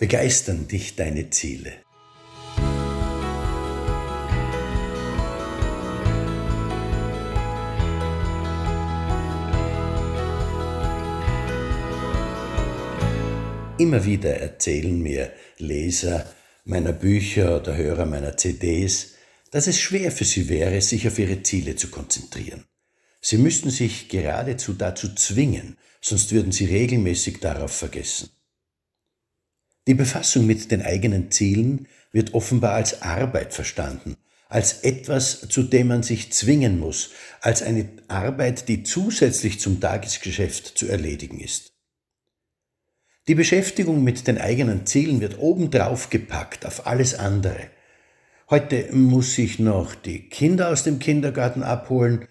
Begeistern dich deine Ziele? Immer wieder erzählen mir Leser meiner Bücher oder Hörer meiner CDs, dass es schwer für sie wäre, sich auf ihre Ziele zu konzentrieren. Sie müssten sich geradezu dazu zwingen, sonst würden sie regelmäßig darauf vergessen. Die Befassung mit den eigenen Zielen wird offenbar als Arbeit verstanden, als etwas, zu dem man sich zwingen muss, als eine Arbeit, die zusätzlich zum Tagesgeschäft zu erledigen ist. Die Beschäftigung mit den eigenen Zielen wird obendrauf gepackt auf alles andere. Heute muss ich noch die Kinder aus dem Kindergarten abholen,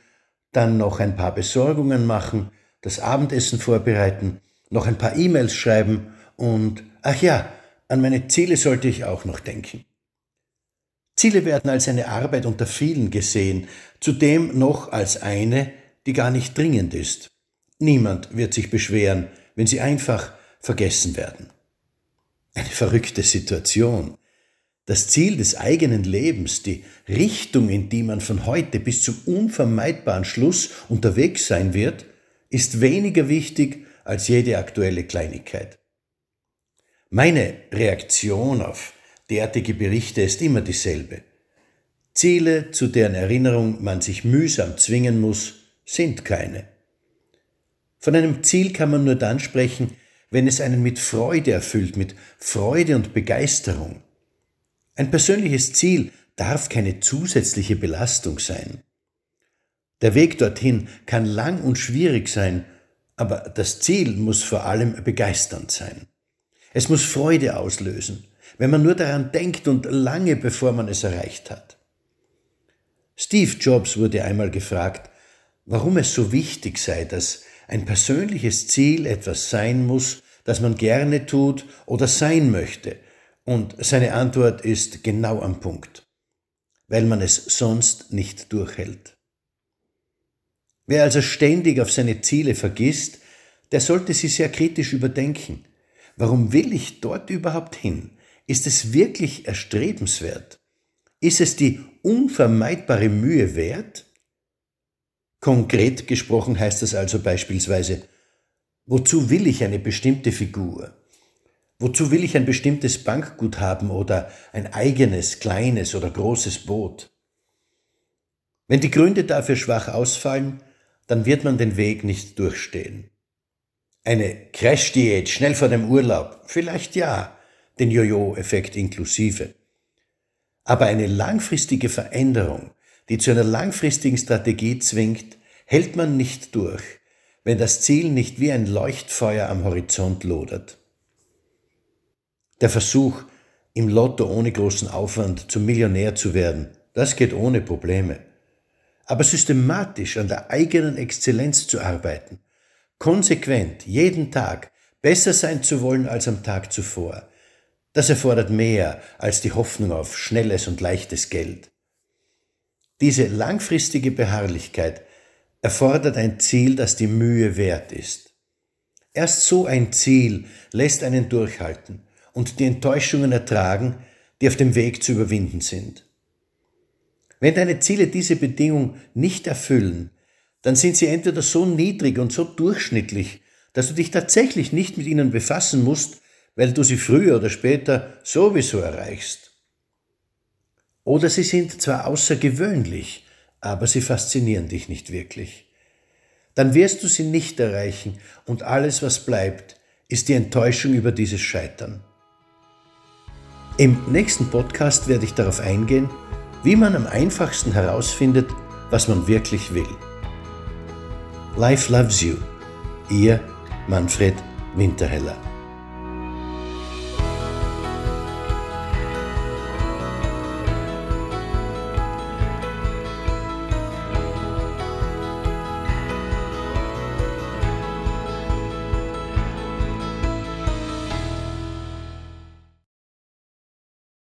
dann noch ein paar Besorgungen machen, das Abendessen vorbereiten, noch ein paar E-Mails schreiben und, ach ja, an meine Ziele sollte ich auch noch denken. Ziele werden als eine Arbeit unter vielen gesehen, zudem noch als eine, die gar nicht dringend ist. Niemand wird sich beschweren, wenn sie einfach vergessen werden. Eine verrückte Situation. Das Ziel des eigenen Lebens, die Richtung, in die man von heute bis zum unvermeidbaren Schluss unterwegs sein wird, ist weniger wichtig als jede aktuelle Kleinigkeit. Meine Reaktion auf derartige Berichte ist immer dieselbe. Ziele, zu deren Erinnerung man sich mühsam zwingen muss, sind keine. Von einem Ziel kann man nur dann sprechen, wenn es einen mit Freude erfüllt, mit Freude und Begeisterung. Ein persönliches Ziel darf keine zusätzliche Belastung sein. Der Weg dorthin kann lang und schwierig sein, aber das Ziel muss vor allem begeisternd sein. Es muss Freude auslösen, wenn man nur daran denkt und lange bevor man es erreicht hat. Steve Jobs wurde einmal gefragt, warum es so wichtig sei, dass ein persönliches Ziel etwas sein muss, das man gerne tut oder sein möchte. Und seine Antwort ist genau am Punkt, weil man es sonst nicht durchhält. Wer also ständig auf seine Ziele vergisst, der sollte sie sehr kritisch überdenken. Warum will ich dort überhaupt hin? Ist es wirklich erstrebenswert? Ist es die unvermeidbare Mühe wert? Konkret gesprochen heißt das also beispielsweise, wozu will ich eine bestimmte Figur? Wozu will ich ein bestimmtes Bankguthaben oder ein eigenes, kleines oder großes Boot? Wenn die Gründe dafür schwach ausfallen, dann wird man den Weg nicht durchstehen. Eine Crash-Diät schnell vor dem Urlaub, vielleicht ja, den Jojo-Effekt inklusive. Aber eine langfristige Veränderung, die zu einer langfristigen Strategie zwingt, hält man nicht durch, wenn das Ziel nicht wie ein Leuchtfeuer am Horizont lodert. Der Versuch, im Lotto ohne großen Aufwand zum Millionär zu werden, das geht ohne Probleme. Aber systematisch an der eigenen Exzellenz zu arbeiten, konsequent, jeden Tag, besser sein zu wollen als am Tag zuvor. Das erfordert mehr als die Hoffnung auf schnelles und leichtes Geld. Diese langfristige Beharrlichkeit erfordert ein Ziel, das die Mühe wert ist. Erst so ein Ziel lässt einen durchhalten und die Enttäuschungen ertragen, die auf dem Weg zu überwinden sind. Wenn deine Ziele diese Bedingung nicht erfüllen, dann sind sie entweder so niedrig und so durchschnittlich, dass du dich tatsächlich nicht mit ihnen befassen musst, weil du sie früher oder später sowieso erreichst. Oder sie sind zwar außergewöhnlich, aber sie faszinieren dich nicht wirklich. Dann wirst du sie nicht erreichen und alles, was bleibt, ist die Enttäuschung über dieses Scheitern. Im nächsten Podcast werde ich darauf eingehen, wie man am einfachsten herausfindet, was man wirklich will. Life Loves You. Ihr Manfred Winterheller.